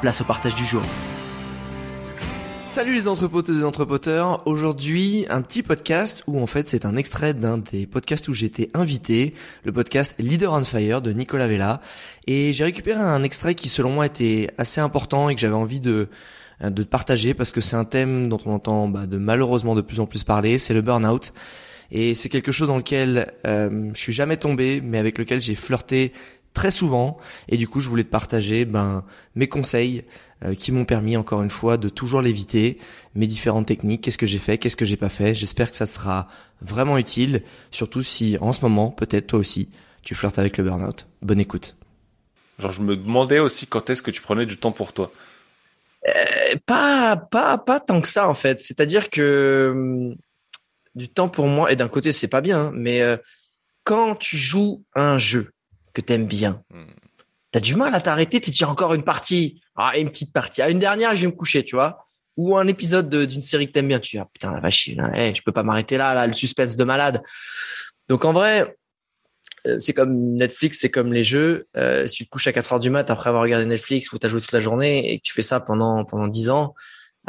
place au partage du jour. Salut les entrepoteuses et entrepoteurs. Aujourd'hui, un petit podcast où en fait c'est un extrait d'un des podcasts où j'étais invité, le podcast Leader on Fire de Nicolas Vella. Et j'ai récupéré un extrait qui selon moi était assez important et que j'avais envie de de partager parce que c'est un thème dont on entend bah, de malheureusement de plus en plus parler, c'est le burn-out. Et c'est quelque chose dans lequel euh, je suis jamais tombé, mais avec lequel j'ai flirté très souvent. Et du coup, je voulais te partager ben, mes conseils euh, qui m'ont permis, encore une fois, de toujours l'éviter, mes différentes techniques, qu'est-ce que j'ai fait, qu'est-ce que j'ai pas fait. J'espère que ça te sera vraiment utile, surtout si en ce moment, peut-être toi aussi, tu flirtes avec le burn-out. Bonne écoute. Genre, je me demandais aussi quand est-ce que tu prenais du temps pour toi. Euh, pas, pas, pas tant que ça en fait. C'est-à-dire que hum, du temps pour moi, et d'un côté c'est pas bien, hein, mais euh, quand tu joues un jeu, que t'aimes bien. Hmm. T'as du mal à t'arrêter, tu dis encore une partie, ah, une petite partie, ah, une dernière, je vais me coucher, tu vois. Ou un épisode d'une série que t'aimes bien, tu dis, ah, putain, la vache, là, je peux pas m'arrêter là, là, le suspense de malade. Donc, en vrai, euh, c'est comme Netflix, c'est comme les jeux. Euh, si tu te couches à 4 heures du mat après avoir regardé Netflix ou t'as joué toute la journée et que tu fais ça pendant, pendant 10 ans,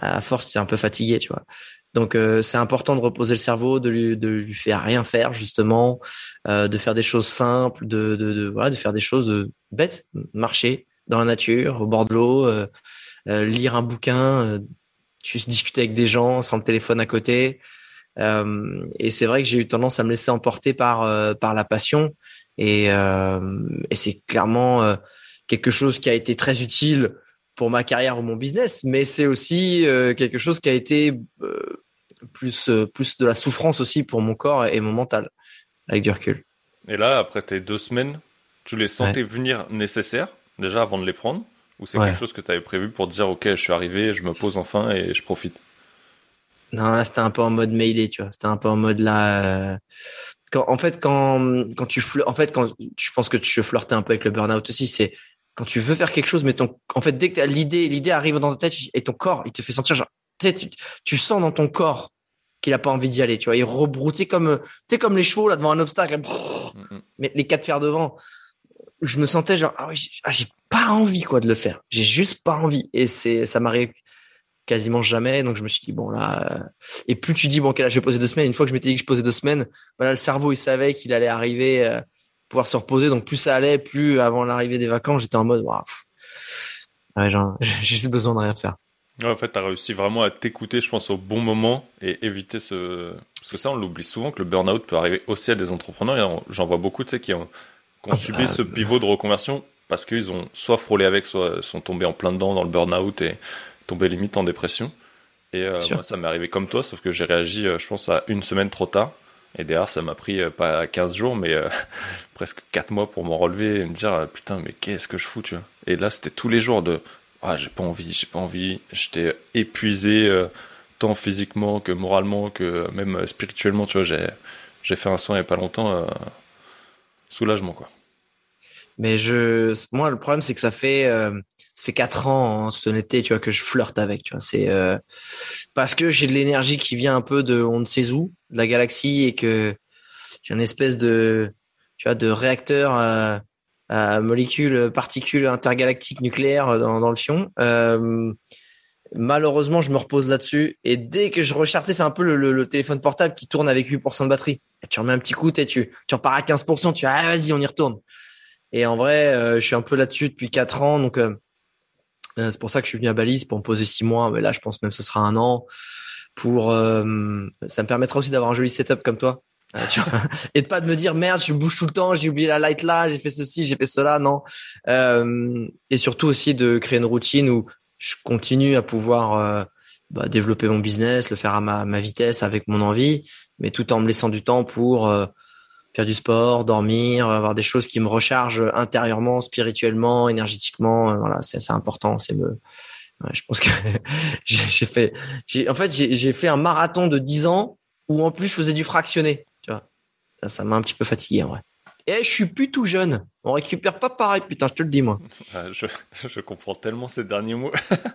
à force, tu es un peu fatigué, tu vois. Donc euh, c'est important de reposer le cerveau, de lui, de lui faire rien faire justement, euh, de faire des choses simples, de, de, de, voilà, de faire des choses bêtes, marcher dans la nature, au bord de l'eau, euh, euh lire un bouquin, euh, juste discuter avec des gens sans le téléphone à côté. et c'est vrai que j'ai eu tendance à me laisser emporter par par la passion et, et c'est clairement quelque chose qui a été très utile pour ma carrière ou mon business, mais c'est aussi euh, quelque chose qui a été euh, plus euh, plus de la souffrance aussi pour mon corps et mon mental avec du recul. Et là, après tes deux semaines, tu les sentais venir nécessaires déjà avant de les prendre, ou c'est quelque chose que tu avais prévu pour dire ok, je suis arrivé, je me pose enfin et je profite? Non, là c'était un peu en mode mailé, tu vois. C'était un peu en mode là. Quand, en fait, quand quand tu en fait quand je pense que tu flirtais un peu avec le burn-out aussi, c'est quand tu veux faire quelque chose, mais ton, en fait, dès que l'idée, l'idée arrive dans ta tête et ton corps, il te fait sentir genre, tu, tu sens dans ton corps qu'il a pas envie d'y aller, tu vois. Il rebroute, comme, tu sais, comme les chevaux, là, devant un obstacle, mais les quatre fers devant. Je me sentais genre, ah oui, ah, j'ai pas envie, quoi, de le faire. J'ai juste pas envie. Et c'est, ça m'arrive quasiment jamais. Donc, je me suis dit, bon, là, euh, et plus tu dis, bon, quel âge je vais poser deux semaines, une fois que je m'étais dit que je posais deux semaines, voilà, le cerveau, il savait qu'il allait arriver, euh, pouvoir se reposer. Donc plus ça allait, plus avant l'arrivée des vacances, j'étais en mode, waouh, ouais, j'ai juste besoin de rien faire. Ouais, en fait, tu as réussi vraiment à t'écouter, je pense, au bon moment et éviter ce. Parce que ça, on l'oublie souvent que le burn-out peut arriver aussi à des entrepreneurs. J'en vois beaucoup, tu sais, qui ont, qui ont ah, subi bah, ce pivot de reconversion parce qu'ils ont soit frôlé avec, soit sont tombés en plein dedans dans le burn-out et tombés limite en dépression. Et euh, moi, ça m'est arrivé comme toi, sauf que j'ai réagi, euh, je pense, à une semaine trop tard. Et derrière, ça m'a pris euh, pas 15 jours, mais euh, presque 4 mois pour m'en relever et me dire, euh, putain, mais qu'est-ce que je fous, tu vois. Et là, c'était tous les jours de, ah, j'ai pas envie, j'ai pas envie. J'étais épuisé, tant physiquement que moralement, que même spirituellement, tu vois. J'ai, j'ai fait un soin il y a pas longtemps, soulagement, quoi. Mais je, moi, le problème, c'est que ça fait, ça fait quatre ans en toute honnêteté, tu vois, que je flirte avec, tu vois. C'est euh, parce que j'ai de l'énergie qui vient un peu de on ne sait où, de la galaxie, et que j'ai une espèce de, tu vois, de réacteur à, molécules, particules intergalactiques nucléaires dans, dans le fion. Euh, malheureusement, je me repose là-dessus, et dès que je recharge, c'est un peu le, le, téléphone portable qui tourne avec 8% de batterie. tu remets un petit coup, tu, tu repars à 15%, tu ah, vas-y, on y retourne. Et en vrai, je suis un peu là-dessus depuis quatre ans, donc c'est pour ça que je suis venu à Balize pour me poser six mois. Mais là, je pense même que ce sera un an. Pour, ça me permettra aussi d'avoir un joli setup comme toi. et de pas de me dire merde, je bouge tout le temps, j'ai oublié la light là, j'ai fait ceci, j'ai fait cela, non. et surtout aussi de créer une routine où je continue à pouvoir bah, développer mon business, le faire à ma, ma, vitesse avec mon envie, mais tout en me laissant du temps pour euh, faire du sport, dormir, avoir des choses qui me rechargent intérieurement, spirituellement, énergétiquement. Euh, voilà, c'est important. C'est me, je pense que j'ai fait, en fait, j'ai fait un marathon de 10 ans où en plus je faisais du fractionné. Tu vois, ça m'a un petit peu fatigué en vrai. Et je suis plus tout jeune. On récupère pas pareil, putain, je te le dis moi. Je, je comprends tellement ces derniers mots.